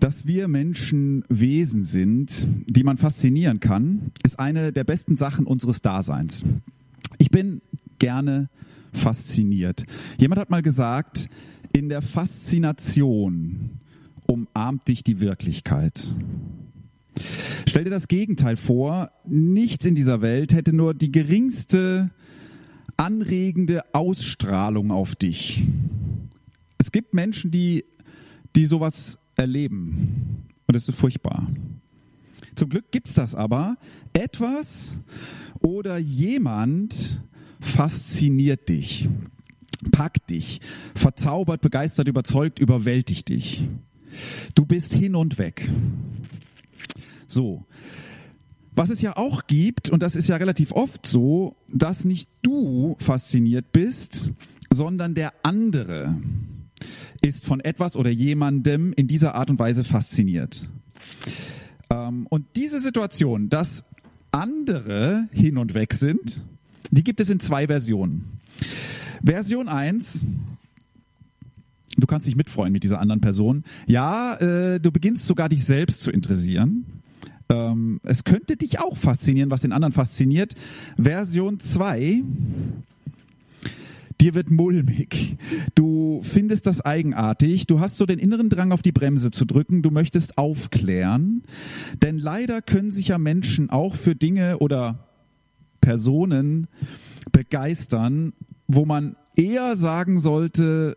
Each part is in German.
Dass wir Menschen Wesen sind, die man faszinieren kann, ist eine der besten Sachen unseres Daseins. Ich bin gerne fasziniert. Jemand hat mal gesagt, in der Faszination umarmt dich die Wirklichkeit. Stell dir das Gegenteil vor, nichts in dieser Welt hätte nur die geringste anregende Ausstrahlung auf dich. Es gibt Menschen, die, die sowas erleben. Und das ist furchtbar. Zum Glück gibt es das aber. Etwas oder jemand fasziniert dich, packt dich, verzaubert, begeistert, überzeugt, überwältigt dich. Du bist hin und weg. So. Was es ja auch gibt, und das ist ja relativ oft so, dass nicht du fasziniert bist, sondern der andere ist von etwas oder jemandem in dieser Art und Weise fasziniert. Ähm, und diese Situation, dass andere hin und weg sind, die gibt es in zwei Versionen. Version 1, du kannst dich mitfreuen mit dieser anderen Person. Ja, äh, du beginnst sogar dich selbst zu interessieren. Ähm, es könnte dich auch faszinieren, was den anderen fasziniert. Version 2, dir wird mulmig. Du findest das eigenartig. Du hast so den inneren Drang auf die Bremse zu drücken. Du möchtest aufklären. Denn leider können sich ja Menschen auch für Dinge oder Personen begeistern, wo man eher sagen sollte,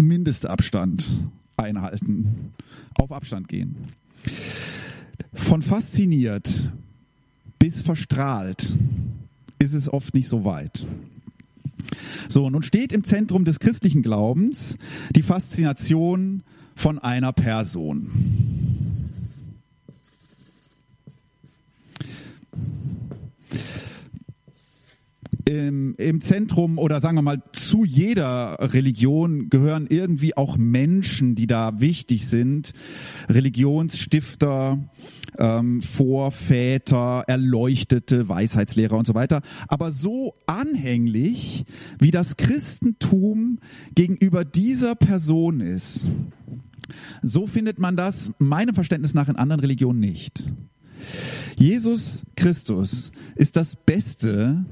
Mindestabstand einhalten, auf Abstand gehen. Von fasziniert bis verstrahlt ist es oft nicht so weit. So, nun steht im Zentrum des christlichen Glaubens die Faszination von einer Person. Im, im Zentrum oder sagen wir mal zu jeder Religion gehören irgendwie auch Menschen, die da wichtig sind. Religionsstifter, ähm, Vorväter, Erleuchtete, Weisheitslehrer und so weiter. Aber so anhänglich, wie das Christentum gegenüber dieser Person ist, so findet man das meinem Verständnis nach in anderen Religionen nicht. Jesus Christus ist das Beste,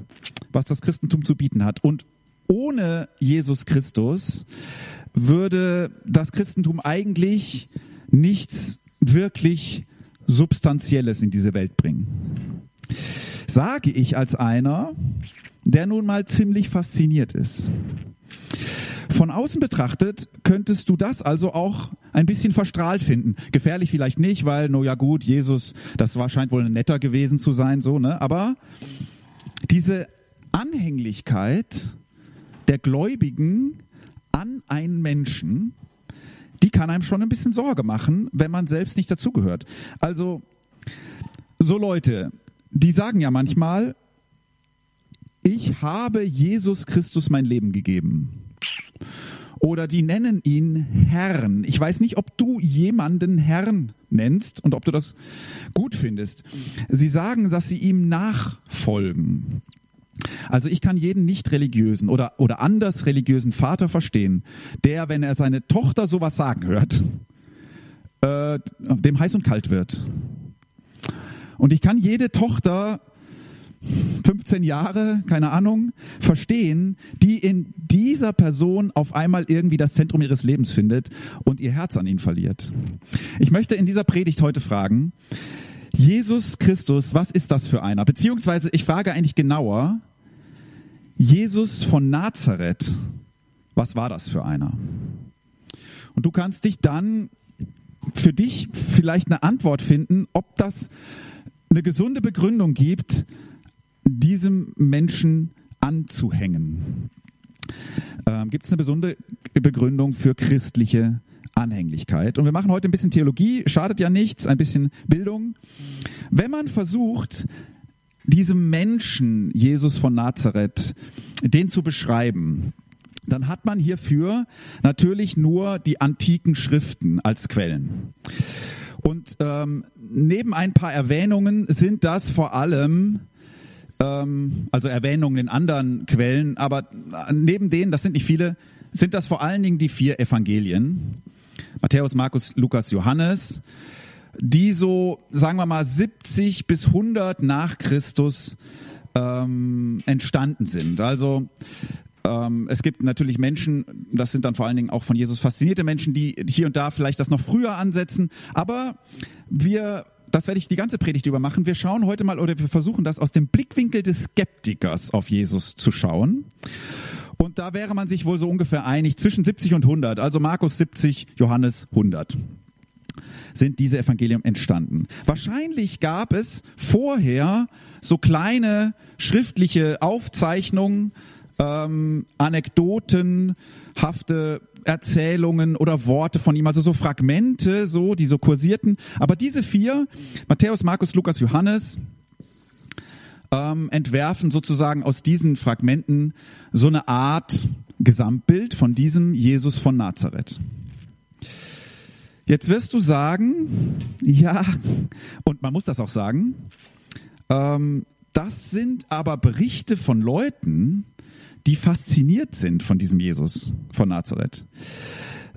was das Christentum zu bieten hat. Und ohne Jesus Christus würde das Christentum eigentlich nichts wirklich Substanzielles in diese Welt bringen. Sage ich als einer, der nun mal ziemlich fasziniert ist. Von außen betrachtet könntest du das also auch ein bisschen verstrahlt finden. Gefährlich vielleicht nicht, weil, no ja gut, Jesus, das war, scheint wohl ein netter gewesen zu sein, so, ne? Aber diese Anhänglichkeit der Gläubigen an einen Menschen, die kann einem schon ein bisschen Sorge machen, wenn man selbst nicht dazugehört. Also, so Leute, die sagen ja manchmal, ich habe Jesus Christus mein Leben gegeben. Oder die nennen ihn Herrn. Ich weiß nicht, ob du jemanden Herrn nennst und ob du das gut findest. Sie sagen, dass sie ihm nachfolgen. Also ich kann jeden nicht religiösen oder, oder anders religiösen Vater verstehen, der, wenn er seine Tochter sowas sagen hört, äh, dem heiß und kalt wird. Und ich kann jede Tochter 15 Jahre, keine Ahnung, verstehen, die in dieser Person auf einmal irgendwie das Zentrum ihres Lebens findet und ihr Herz an ihn verliert. Ich möchte in dieser Predigt heute fragen, Jesus Christus, was ist das für einer? Beziehungsweise ich frage eigentlich genauer, Jesus von Nazareth, was war das für einer? Und du kannst dich dann für dich vielleicht eine Antwort finden, ob das eine gesunde Begründung gibt, diesem Menschen anzuhängen. Ähm, Gibt es eine besondere Begründung für christliche Anhänglichkeit? Und wir machen heute ein bisschen Theologie, schadet ja nichts, ein bisschen Bildung. Wenn man versucht, diesem Menschen, Jesus von Nazareth, den zu beschreiben, dann hat man hierfür natürlich nur die antiken Schriften als Quellen. Und ähm, neben ein paar Erwähnungen sind das vor allem ähm, also Erwähnungen in anderen Quellen, aber neben denen, das sind nicht viele, sind das vor allen Dingen die vier Evangelien. Matthäus, Markus, Lukas, Johannes, die so, sagen wir mal, 70 bis 100 nach Christus ähm, entstanden sind. Also ähm, es gibt natürlich Menschen, das sind dann vor allen Dingen auch von Jesus faszinierte Menschen, die hier und da vielleicht das noch früher ansetzen. Aber wir das werde ich die ganze Predigt über machen. Wir schauen heute mal oder wir versuchen das aus dem Blickwinkel des Skeptikers auf Jesus zu schauen. Und da wäre man sich wohl so ungefähr einig zwischen 70 und 100, also Markus 70, Johannes 100 sind diese Evangelium entstanden. Wahrscheinlich gab es vorher so kleine schriftliche Aufzeichnungen, ähm, anekdotenhafte Erzählungen oder Worte von ihm, also so Fragmente, so, die so kursierten. Aber diese vier, Matthäus, Markus, Lukas, Johannes, ähm, entwerfen sozusagen aus diesen Fragmenten so eine Art Gesamtbild von diesem Jesus von Nazareth. Jetzt wirst du sagen, ja, und man muss das auch sagen, ähm, das sind aber Berichte von Leuten, die fasziniert sind von diesem Jesus von Nazareth.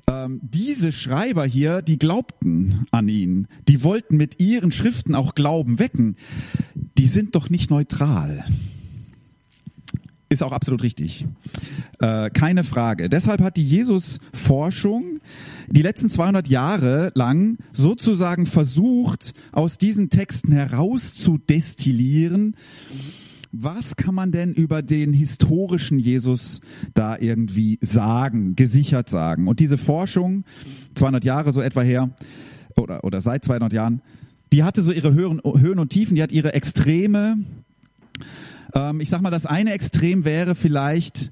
Ähm, diese Schreiber hier, die glaubten an ihn, die wollten mit ihren Schriften auch Glauben wecken, die sind doch nicht neutral. Ist auch absolut richtig. Äh, keine Frage. Deshalb hat die Jesus-Forschung die letzten 200 Jahre lang sozusagen versucht, aus diesen Texten herauszudestillieren, was kann man denn über den historischen Jesus da irgendwie sagen, gesichert sagen? Und diese Forschung, 200 Jahre so etwa her, oder, oder seit 200 Jahren, die hatte so ihre Höhen, Höhen und Tiefen, die hat ihre Extreme, ähm, ich sag mal, das eine Extrem wäre vielleicht,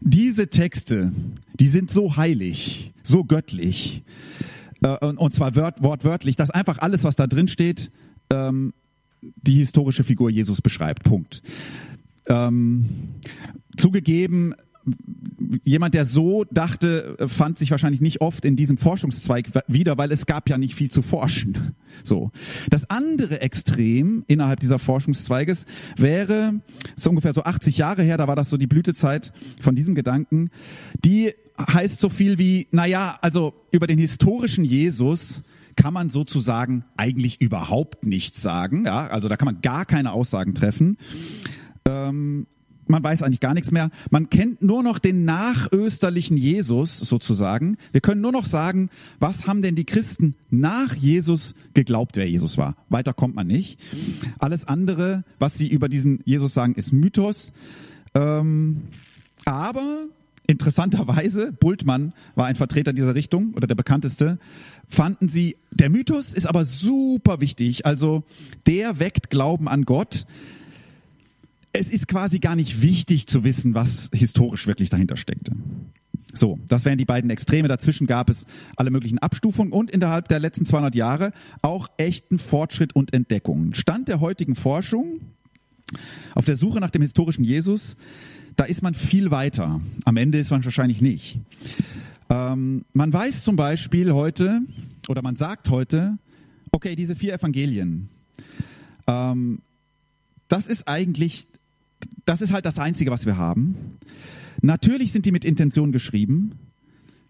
diese Texte, die sind so heilig, so göttlich, äh, und, und, zwar wort, wortwörtlich, dass einfach alles, was da drin steht, ähm, die historische Figur Jesus beschreibt. Punkt. Ähm, zugegeben, jemand, der so dachte, fand sich wahrscheinlich nicht oft in diesem Forschungszweig wieder, weil es gab ja nicht viel zu forschen. So. Das andere Extrem innerhalb dieser Forschungszweiges wäre, so ungefähr so 80 Jahre her, da war das so die Blütezeit von diesem Gedanken, die heißt so viel wie, naja, also über den historischen Jesus kann man sozusagen eigentlich überhaupt nichts sagen. Ja, also da kann man gar keine Aussagen treffen. Ähm, man weiß eigentlich gar nichts mehr. Man kennt nur noch den nachösterlichen Jesus sozusagen. Wir können nur noch sagen, was haben denn die Christen nach Jesus geglaubt, wer Jesus war. Weiter kommt man nicht. Alles andere, was sie über diesen Jesus sagen, ist Mythos. Ähm, aber interessanterweise, Bultmann war ein Vertreter dieser Richtung oder der bekannteste, fanden sie, der Mythos ist aber super wichtig. Also der weckt Glauben an Gott es ist quasi gar nicht wichtig zu wissen, was historisch wirklich dahinter steckte. So, das wären die beiden Extreme. Dazwischen gab es alle möglichen Abstufungen und innerhalb der letzten 200 Jahre auch echten Fortschritt und Entdeckungen. Stand der heutigen Forschung auf der Suche nach dem historischen Jesus, da ist man viel weiter. Am Ende ist man wahrscheinlich nicht. Ähm, man weiß zum Beispiel heute, oder man sagt heute, okay, diese vier Evangelien, ähm, das ist eigentlich das ist halt das Einzige, was wir haben. Natürlich sind die mit Intention geschrieben,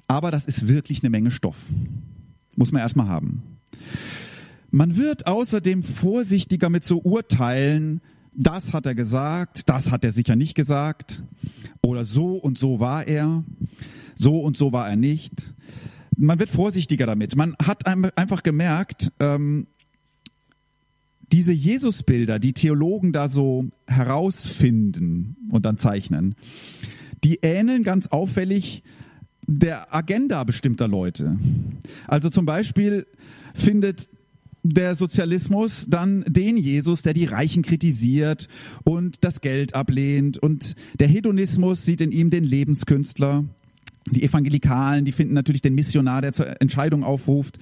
aber das ist wirklich eine Menge Stoff. Muss man erstmal haben. Man wird außerdem vorsichtiger mit so Urteilen, das hat er gesagt, das hat er sicher nicht gesagt, oder so und so war er, so und so war er nicht. Man wird vorsichtiger damit. Man hat einfach gemerkt, ähm, diese Jesusbilder, die Theologen da so herausfinden und dann zeichnen, die ähneln ganz auffällig der Agenda bestimmter Leute. Also zum Beispiel findet der Sozialismus dann den Jesus, der die Reichen kritisiert und das Geld ablehnt. Und der Hedonismus sieht in ihm den Lebenskünstler. Die Evangelikalen, die finden natürlich den Missionar, der zur Entscheidung aufruft.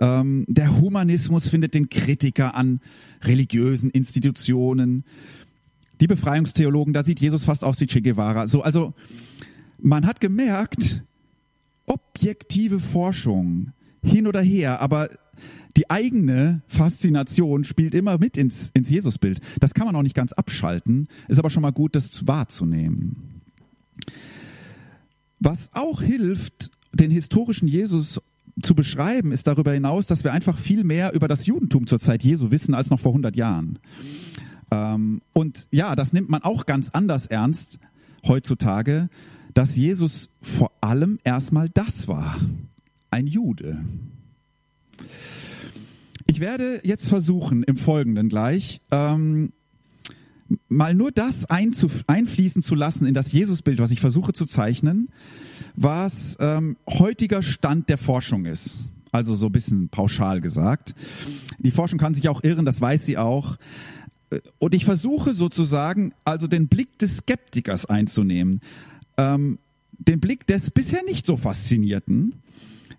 Ähm, der Humanismus findet den Kritiker an religiösen Institutionen. Die Befreiungstheologen, da sieht Jesus fast aus wie Che Guevara. So, also man hat gemerkt, objektive Forschung hin oder her, aber die eigene Faszination spielt immer mit ins, ins Jesusbild. Das kann man auch nicht ganz abschalten, ist aber schon mal gut, das wahrzunehmen. Was auch hilft, den historischen Jesus zu beschreiben, ist darüber hinaus, dass wir einfach viel mehr über das Judentum zur Zeit Jesu wissen als noch vor 100 Jahren. Ähm, und ja, das nimmt man auch ganz anders ernst heutzutage, dass Jesus vor allem erstmal das war, ein Jude. Ich werde jetzt versuchen, im Folgenden gleich, ähm, mal nur das einfließen zu lassen in das Jesusbild, was ich versuche zu zeichnen, was ähm, heutiger Stand der Forschung ist. Also so ein bisschen pauschal gesagt. Die Forschung kann sich auch irren, das weiß sie auch. Äh, und ich versuche sozusagen also den Blick des Skeptikers einzunehmen, ähm, den Blick des bisher nicht so Faszinierten.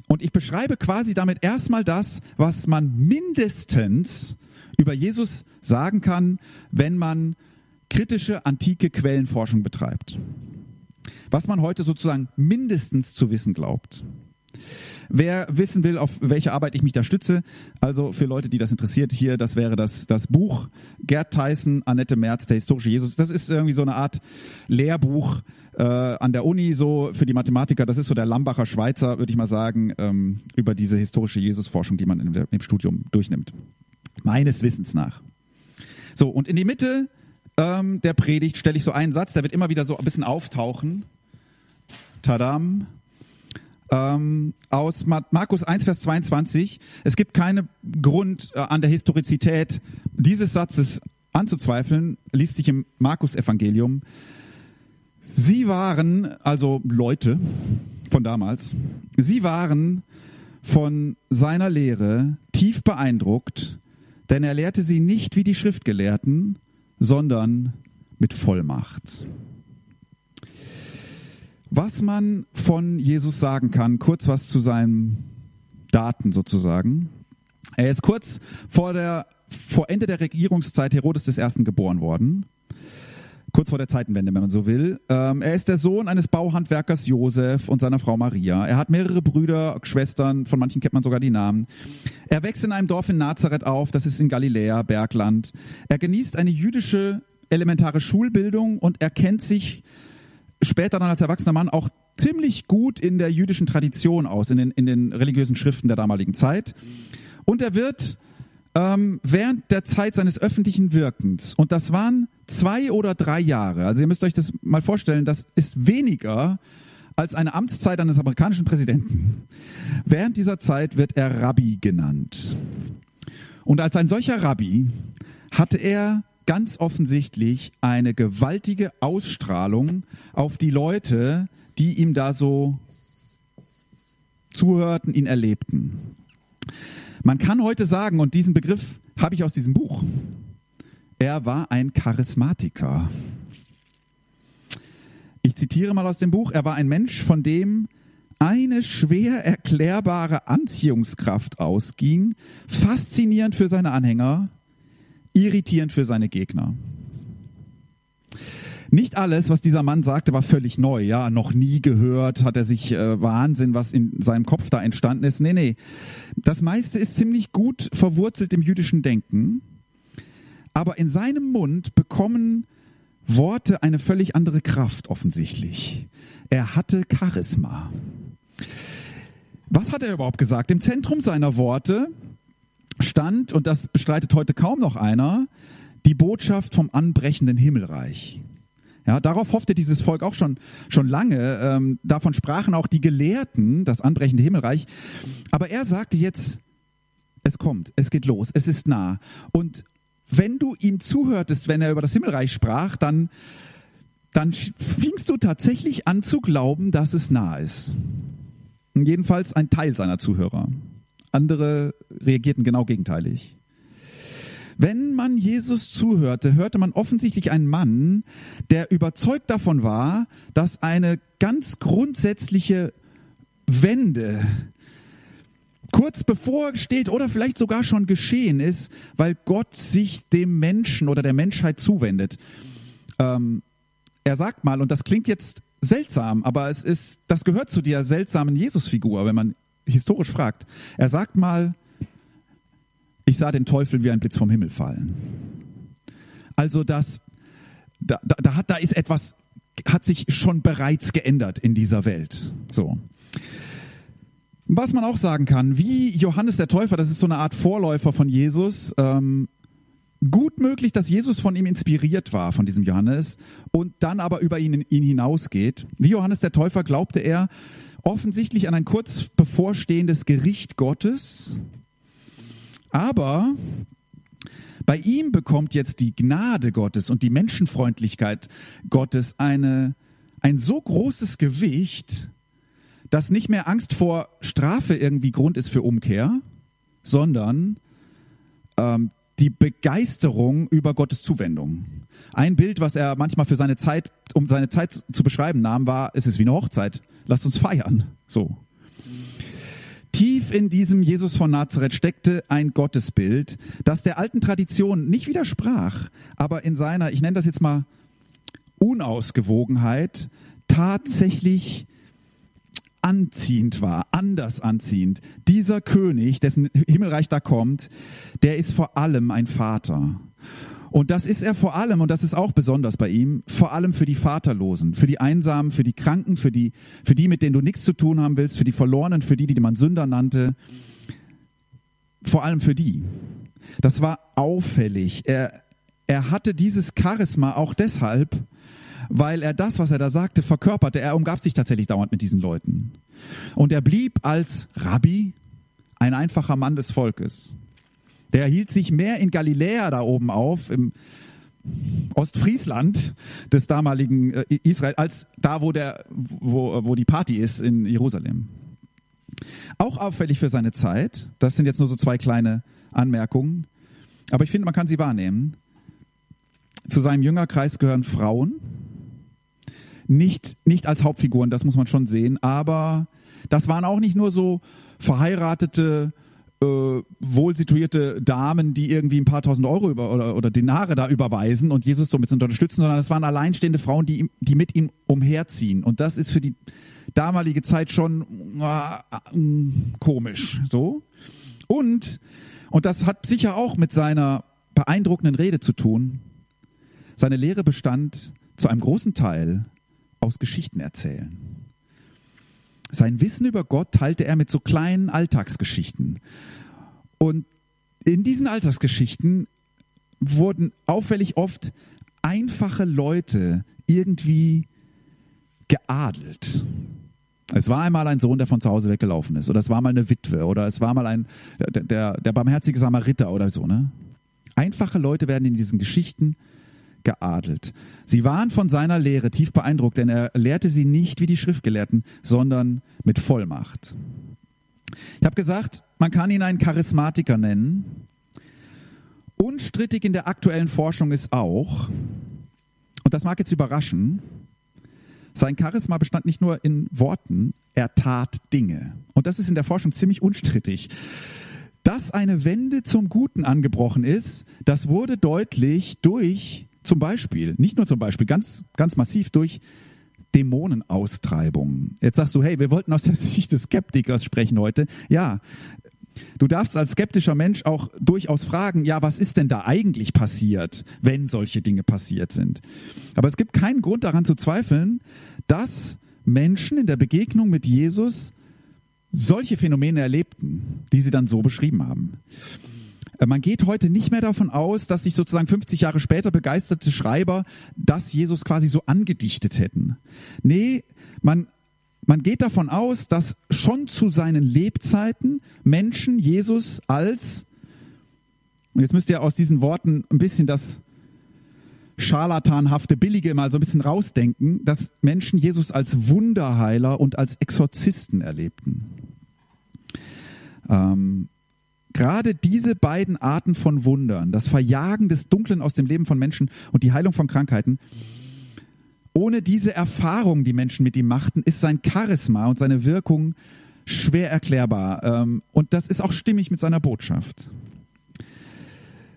Und ich beschreibe quasi damit erstmal das, was man mindestens über Jesus sagen kann, wenn man kritische antike Quellenforschung betreibt. Was man heute sozusagen mindestens zu wissen glaubt. Wer wissen will, auf welche Arbeit ich mich da stütze, also für Leute, die das interessiert, hier, das wäre das, das Buch Gerd Tyson, Annette Merz, der historische Jesus. Das ist irgendwie so eine Art Lehrbuch äh, an der Uni, so für die Mathematiker. Das ist so der Lambacher Schweizer, würde ich mal sagen, ähm, über diese historische Jesusforschung, die man der, im Studium durchnimmt. Meines Wissens nach. So, und in die Mitte ähm, der Predigt stelle ich so einen Satz, der wird immer wieder so ein bisschen auftauchen. Tadam. Ähm, aus Markus 1, Vers 22. Es gibt keinen Grund äh, an der Historizität dieses Satzes anzuzweifeln, liest sich im Markus-Evangelium. Sie waren, also Leute von damals, sie waren von seiner Lehre tief beeindruckt, denn er lehrte sie nicht wie die Schriftgelehrten, sondern mit Vollmacht. Was man von Jesus sagen kann, kurz was zu seinen Daten sozusagen. Er ist kurz vor, der, vor Ende der Regierungszeit Herodes I. geboren worden kurz vor der Zeitenwende, wenn man so will. Ähm, er ist der Sohn eines Bauhandwerkers Josef und seiner Frau Maria. Er hat mehrere Brüder, Schwestern, von manchen kennt man sogar die Namen. Er wächst in einem Dorf in Nazareth auf, das ist in Galiläa, Bergland. Er genießt eine jüdische elementare Schulbildung und er kennt sich später dann als erwachsener Mann auch ziemlich gut in der jüdischen Tradition aus, in den, in den religiösen Schriften der damaligen Zeit. Und er wird ähm, während der Zeit seines öffentlichen Wirkens, und das waren zwei oder drei Jahre, also ihr müsst euch das mal vorstellen, das ist weniger als eine Amtszeit eines amerikanischen Präsidenten. Während dieser Zeit wird er Rabbi genannt. Und als ein solcher Rabbi hatte er ganz offensichtlich eine gewaltige Ausstrahlung auf die Leute, die ihm da so zuhörten, ihn erlebten. Man kann heute sagen, und diesen Begriff habe ich aus diesem Buch, er war ein Charismatiker. Ich zitiere mal aus dem Buch, er war ein Mensch, von dem eine schwer erklärbare Anziehungskraft ausging, faszinierend für seine Anhänger, irritierend für seine Gegner. Nicht alles, was dieser Mann sagte, war völlig neu. Ja, noch nie gehört, hat er sich äh, Wahnsinn, was in seinem Kopf da entstanden ist. Nee, nee. Das meiste ist ziemlich gut verwurzelt im jüdischen Denken. Aber in seinem Mund bekommen Worte eine völlig andere Kraft offensichtlich. Er hatte Charisma. Was hat er überhaupt gesagt? Im Zentrum seiner Worte stand, und das bestreitet heute kaum noch einer, die Botschaft vom anbrechenden Himmelreich. Ja, darauf hoffte dieses Volk auch schon, schon lange. Ähm, davon sprachen auch die Gelehrten, das anbrechende Himmelreich. Aber er sagte jetzt, es kommt, es geht los, es ist nah. Und wenn du ihm zuhörtest, wenn er über das Himmelreich sprach, dann, dann fingst du tatsächlich an zu glauben, dass es nah ist. Und jedenfalls ein Teil seiner Zuhörer. Andere reagierten genau gegenteilig. Wenn man Jesus zuhörte, hörte man offensichtlich einen Mann, der überzeugt davon war, dass eine ganz grundsätzliche Wende kurz bevor steht oder vielleicht sogar schon geschehen ist, weil Gott sich dem Menschen oder der Menschheit zuwendet. Ähm, er sagt mal, und das klingt jetzt seltsam, aber es ist, das gehört zu der seltsamen Jesusfigur, wenn man historisch fragt. Er sagt mal, ich sah den Teufel wie ein Blitz vom Himmel fallen. Also das, da, da, da, hat, da ist etwas, hat sich schon bereits geändert in dieser Welt. So. Was man auch sagen kann, wie Johannes der Täufer, das ist so eine Art Vorläufer von Jesus, ähm, gut möglich, dass Jesus von ihm inspiriert war, von diesem Johannes, und dann aber über ihn, ihn hinausgeht. Wie Johannes der Täufer glaubte er offensichtlich an ein kurz bevorstehendes Gericht Gottes, aber bei ihm bekommt jetzt die Gnade Gottes und die Menschenfreundlichkeit Gottes eine, ein so großes Gewicht, dass nicht mehr Angst vor Strafe irgendwie Grund ist für Umkehr, sondern ähm, die Begeisterung über Gottes Zuwendung. Ein Bild, was er manchmal für seine Zeit, um seine Zeit zu beschreiben nahm, war, es ist wie eine Hochzeit. Lasst uns feiern. So. Tief in diesem Jesus von Nazareth steckte ein Gottesbild, das der alten Tradition nicht widersprach, aber in seiner, ich nenne das jetzt mal Unausgewogenheit, tatsächlich anziehend war, anders anziehend. Dieser König, dessen Himmelreich da kommt, der ist vor allem ein Vater. Und das ist er vor allem, und das ist auch besonders bei ihm, vor allem für die Vaterlosen, für die Einsamen, für die Kranken, für die, für die, mit denen du nichts zu tun haben willst, für die Verlorenen, für die, die man Sünder nannte. Vor allem für die. Das war auffällig. Er, er hatte dieses Charisma auch deshalb, weil er das, was er da sagte, verkörperte. Er umgab sich tatsächlich dauernd mit diesen Leuten. Und er blieb als Rabbi ein einfacher Mann des Volkes. Der hielt sich mehr in Galiläa da oben auf, im Ostfriesland des damaligen äh, Israel, als da, wo, der, wo, wo die Party ist in Jerusalem. Auch auffällig für seine Zeit, das sind jetzt nur so zwei kleine Anmerkungen, aber ich finde, man kann sie wahrnehmen. Zu seinem Jüngerkreis gehören Frauen, nicht, nicht als Hauptfiguren, das muss man schon sehen, aber das waren auch nicht nur so verheiratete, äh, wohlsituierte Damen, die irgendwie ein paar tausend Euro über, oder, oder Denare da überweisen und Jesus so ein bisschen unterstützen, sondern das waren alleinstehende Frauen, die, die mit ihm umherziehen. Und das ist für die damalige Zeit schon äh, komisch, so. Und, und das hat sicher auch mit seiner beeindruckenden Rede zu tun. Seine Lehre bestand zu einem großen Teil aus Geschichten erzählen. Sein Wissen über Gott teilte er mit so kleinen Alltagsgeschichten. Und in diesen Alltagsgeschichten wurden auffällig oft einfache Leute irgendwie geadelt. Es war einmal ein Sohn, der von zu Hause weggelaufen ist, oder es war mal eine Witwe, oder es war mal ein der, der, der barmherzige Samariter oder so. Ne? Einfache Leute werden in diesen Geschichten geadelt. Sie waren von seiner Lehre tief beeindruckt, denn er lehrte sie nicht wie die Schriftgelehrten, sondern mit Vollmacht. Ich habe gesagt, man kann ihn einen Charismatiker nennen. Unstrittig in der aktuellen Forschung ist auch, und das mag jetzt überraschen, sein Charisma bestand nicht nur in Worten, er tat Dinge. Und das ist in der Forschung ziemlich unstrittig. Dass eine Wende zum Guten angebrochen ist, das wurde deutlich durch zum Beispiel, nicht nur zum Beispiel, ganz, ganz massiv durch Dämonenaustreibungen. Jetzt sagst du, hey, wir wollten aus der Sicht des Skeptikers sprechen heute. Ja, du darfst als skeptischer Mensch auch durchaus fragen, ja, was ist denn da eigentlich passiert, wenn solche Dinge passiert sind? Aber es gibt keinen Grund daran zu zweifeln, dass Menschen in der Begegnung mit Jesus solche Phänomene erlebten, die sie dann so beschrieben haben. Äh, man geht heute nicht mehr davon aus, dass sich sozusagen 50 Jahre später begeisterte Schreiber das Jesus quasi so angedichtet hätten. Nee, man, man geht davon aus, dass schon zu seinen Lebzeiten Menschen Jesus als, und jetzt müsst ihr aus diesen Worten ein bisschen das scharlatanhafte, billige mal so ein bisschen rausdenken, dass Menschen Jesus als Wunderheiler und als Exorzisten erlebten. Ähm, Gerade diese beiden Arten von Wundern, das Verjagen des Dunklen aus dem Leben von Menschen und die Heilung von Krankheiten, ohne diese Erfahrung, die Menschen mit ihm machten, ist sein Charisma und seine Wirkung schwer erklärbar. Ähm, und das ist auch stimmig mit seiner Botschaft.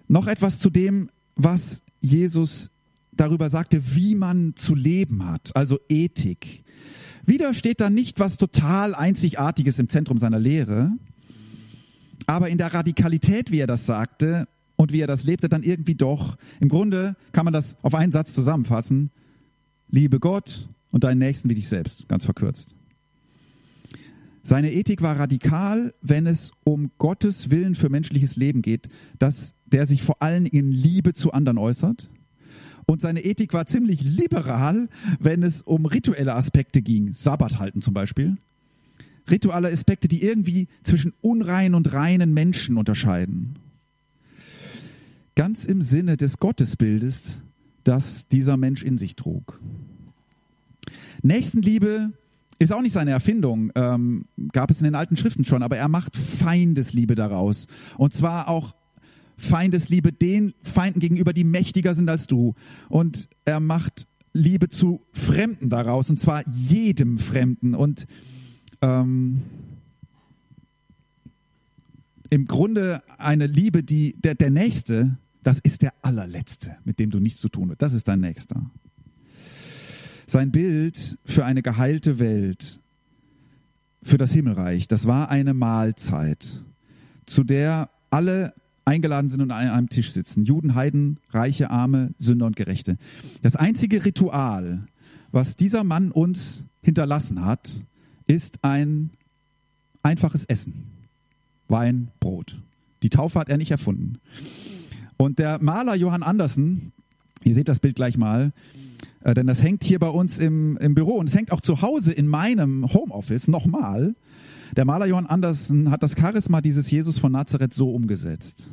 Noch etwas zu dem, was Jesus darüber sagte, wie man zu leben hat, also Ethik. Wieder steht da nicht was total Einzigartiges im Zentrum seiner Lehre, aber in der Radikalität, wie er das sagte und wie er das lebte, dann irgendwie doch. Im Grunde kann man das auf einen Satz zusammenfassen. Liebe Gott und deinen Nächsten wie dich selbst, ganz verkürzt. Seine Ethik war radikal, wenn es um Gottes Willen für menschliches Leben geht, dass der sich vor allem in Liebe zu anderen äußert. Und seine Ethik war ziemlich liberal, wenn es um rituelle Aspekte ging, Sabbat halten zum Beispiel. Rituelle Aspekte, die irgendwie zwischen unreinen und reinen Menschen unterscheiden. Ganz im Sinne des Gottesbildes, das dieser Mensch in sich trug. Nächstenliebe ist auch nicht seine Erfindung, ähm, gab es in den alten Schriften schon, aber er macht Feindesliebe daraus. Und zwar auch Feindesliebe den Feinden gegenüber, die mächtiger sind als du. Und er macht Liebe zu Fremden daraus, und zwar jedem Fremden. Und ähm, im Grunde eine Liebe, die der, der Nächste, das ist der allerletzte, mit dem du nichts zu tun hast. Das ist dein Nächster. Sein Bild für eine geheilte Welt, für das Himmelreich, das war eine Mahlzeit, zu der alle eingeladen sind und an einem Tisch sitzen. Juden, Heiden, Reiche, Arme, Sünder und Gerechte. Das einzige Ritual, was dieser Mann uns hinterlassen hat, ist ein einfaches Essen. Wein, Brot. Die Taufe hat er nicht erfunden. Und der Maler Johann Andersen, ihr seht das Bild gleich mal, äh, denn das hängt hier bei uns im, im Büro und es hängt auch zu Hause in meinem Homeoffice nochmal. Der Maler Johann Andersen hat das Charisma dieses Jesus von Nazareth so umgesetzt.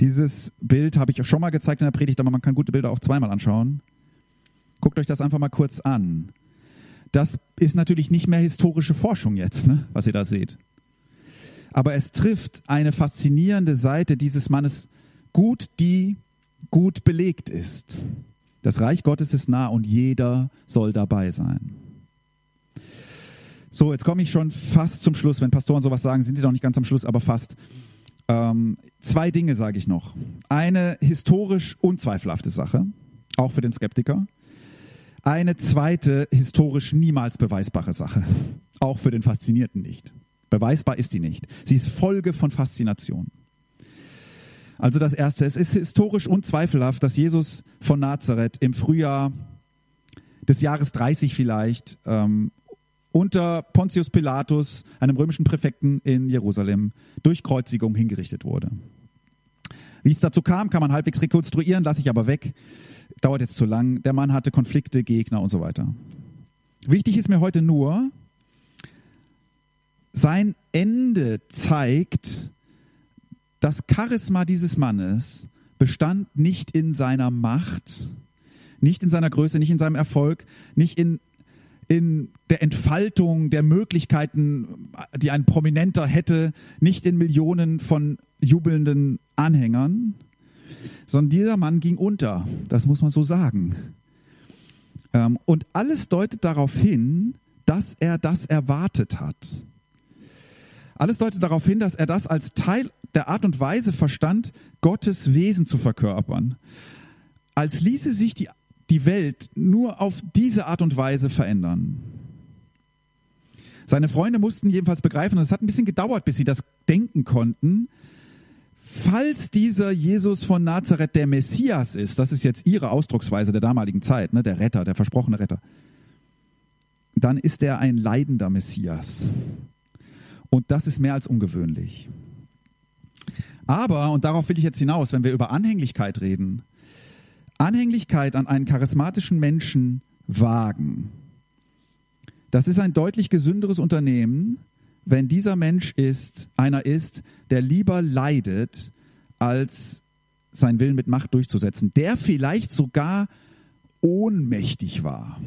Dieses Bild habe ich schon mal gezeigt in der Predigt, aber man kann gute Bilder auch zweimal anschauen. Guckt euch das einfach mal kurz an. Das ist natürlich nicht mehr historische Forschung jetzt, ne, was ihr da seht. Aber es trifft eine faszinierende Seite dieses Mannes gut, die gut belegt ist. Das Reich Gottes ist nah und jeder soll dabei sein. So, jetzt komme ich schon fast zum Schluss. Wenn Pastoren sowas sagen, sind sie noch nicht ganz am Schluss, aber fast. Ähm, zwei Dinge sage ich noch. Eine historisch unzweifelhafte Sache, auch für den Skeptiker. Eine zweite historisch niemals beweisbare Sache, auch für den Faszinierten nicht. Beweisbar ist die nicht. Sie ist Folge von Faszination. Also das Erste, es ist historisch unzweifelhaft, dass Jesus von Nazareth im Frühjahr des Jahres 30 vielleicht ähm, unter Pontius Pilatus, einem römischen Präfekten in Jerusalem, durch Kreuzigung hingerichtet wurde. Wie es dazu kam, kann man halbwegs rekonstruieren, lasse ich aber weg. Dauert jetzt zu lang. Der Mann hatte Konflikte, Gegner und so weiter. Wichtig ist mir heute nur, sein Ende zeigt, das Charisma dieses Mannes bestand nicht in seiner Macht, nicht in seiner Größe, nicht in seinem Erfolg, nicht in, in der Entfaltung der Möglichkeiten, die ein Prominenter hätte, nicht in Millionen von jubelnden Anhängern, sondern dieser Mann ging unter, das muss man so sagen. Ähm, und alles deutet darauf hin, dass er das erwartet hat. Alles deutet darauf hin, dass er das als Teil der Art und Weise verstand, Gottes Wesen zu verkörpern. Als ließe sich die, die Welt nur auf diese Art und Weise verändern. Seine Freunde mussten jedenfalls begreifen, und es hat ein bisschen gedauert, bis sie das denken konnten, falls dieser Jesus von Nazareth der Messias ist, das ist jetzt ihre Ausdrucksweise der damaligen Zeit, ne, der Retter, der versprochene Retter, dann ist er ein leidender Messias. Und das ist mehr als ungewöhnlich. Aber, und darauf will ich jetzt hinaus, wenn wir über Anhänglichkeit reden, Anhänglichkeit an einen charismatischen Menschen wagen, das ist ein deutlich gesünderes Unternehmen, wenn dieser Mensch ist, einer ist, der lieber leidet, als seinen Willen mit Macht durchzusetzen, der vielleicht sogar ohnmächtig war.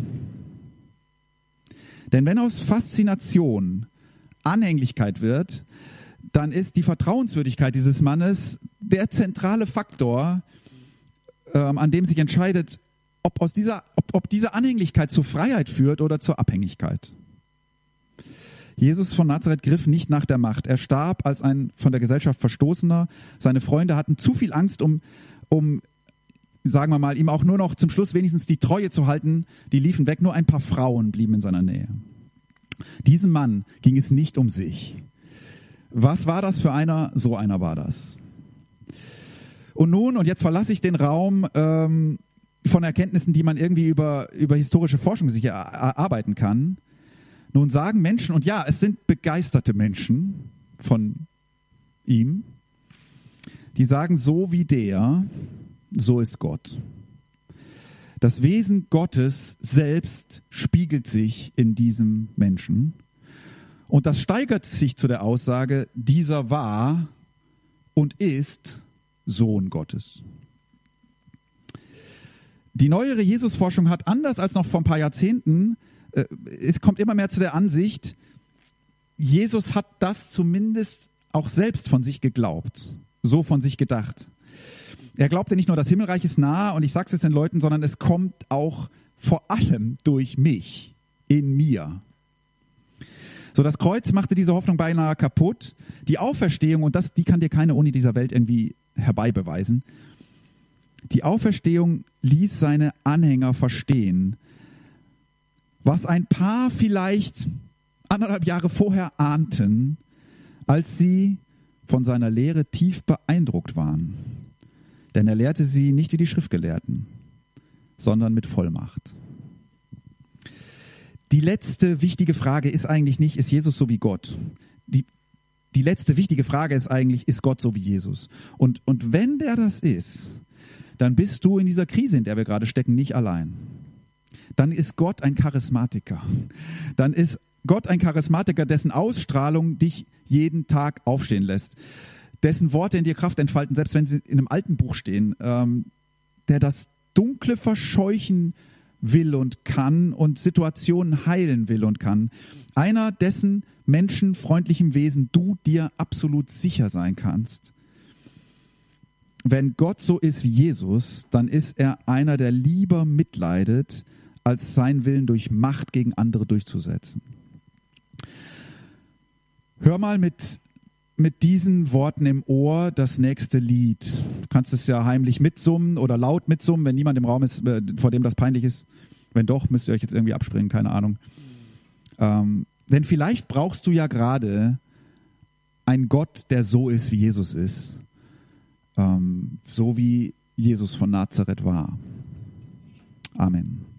Denn wenn aus Faszination Anhänglichkeit wird, dann ist die Vertrauenswürdigkeit dieses Mannes der zentrale Faktor, ähm, an dem sich entscheidet, ob, aus dieser, ob, ob diese Anhänglichkeit zur Freiheit führt oder zur Abhängigkeit. Jesus von Nazareth griff nicht nach der Macht. Er starb als ein von der Gesellschaft Verstoßener. Seine Freunde hatten zu viel Angst, um, um, sagen wir mal, ihm auch nur noch zum Schluss wenigstens die Treue zu halten. Die liefen weg. Nur ein paar Frauen blieben in seiner Nähe. Diesem Mann ging es nicht um sich. Was war das für einer? So einer war das. Und nun, und jetzt verlasse ich den Raum ähm, von Erkenntnissen, die man irgendwie über, über historische Forschung sich erarbeiten kann. Nun sagen Menschen, und ja, es sind begeisterte Menschen von ihm, die sagen, so wie der, so ist Gott. Das Wesen Gottes selbst spiegelt sich in diesem Menschen. Und das steigert sich zu der Aussage, dieser war und ist Sohn Gottes. Die neuere Jesusforschung hat anders als noch vor ein paar Jahrzehnten, es kommt immer mehr zu der Ansicht, Jesus hat das zumindest auch selbst von sich geglaubt, so von sich gedacht. Er glaubte nicht nur, das Himmelreich ist nah und ich sage es jetzt den Leuten, sondern es kommt auch vor allem durch mich, in mir. So, das Kreuz machte diese Hoffnung beinahe kaputt. Die Auferstehung, und das, die kann dir keine Uni dieser Welt irgendwie herbeibeweisen. Die Auferstehung ließ seine Anhänger verstehen, was ein paar vielleicht anderthalb Jahre vorher ahnten, als sie von seiner Lehre tief beeindruckt waren. Denn er lehrte sie nicht wie die Schriftgelehrten, sondern mit Vollmacht. Die letzte wichtige Frage ist eigentlich nicht, ist Jesus so wie Gott? Die, die letzte wichtige Frage ist eigentlich, ist Gott so wie Jesus? Und, und wenn der das ist, dann bist du in dieser Krise, in der wir gerade stecken, nicht allein. Dann ist Gott ein Charismatiker. Dann ist Gott ein Charismatiker, dessen Ausstrahlung dich jeden Tag aufstehen lässt. Dessen Worte in dir Kraft entfalten, selbst wenn sie in einem alten Buch stehen. Ähm, der das Dunkle verscheuchen will und kann und Situationen heilen will und kann. Einer, dessen menschenfreundlichem Wesen du dir absolut sicher sein kannst. Wenn Gott so ist wie Jesus, dann ist er einer, der lieber mitleidet, als sein Willen durch Macht gegen andere durchzusetzen. Hör mal mit, mit diesen Worten im Ohr das nächste Lied. Du kannst es ja heimlich mitsummen oder laut mitsummen, wenn niemand im Raum ist, äh, vor dem das peinlich ist. Wenn doch, müsst ihr euch jetzt irgendwie abspringen, keine Ahnung. Ähm, denn vielleicht brauchst du ja gerade einen Gott, der so ist, wie Jesus ist. Ähm, so wie Jesus von Nazareth war. Amen.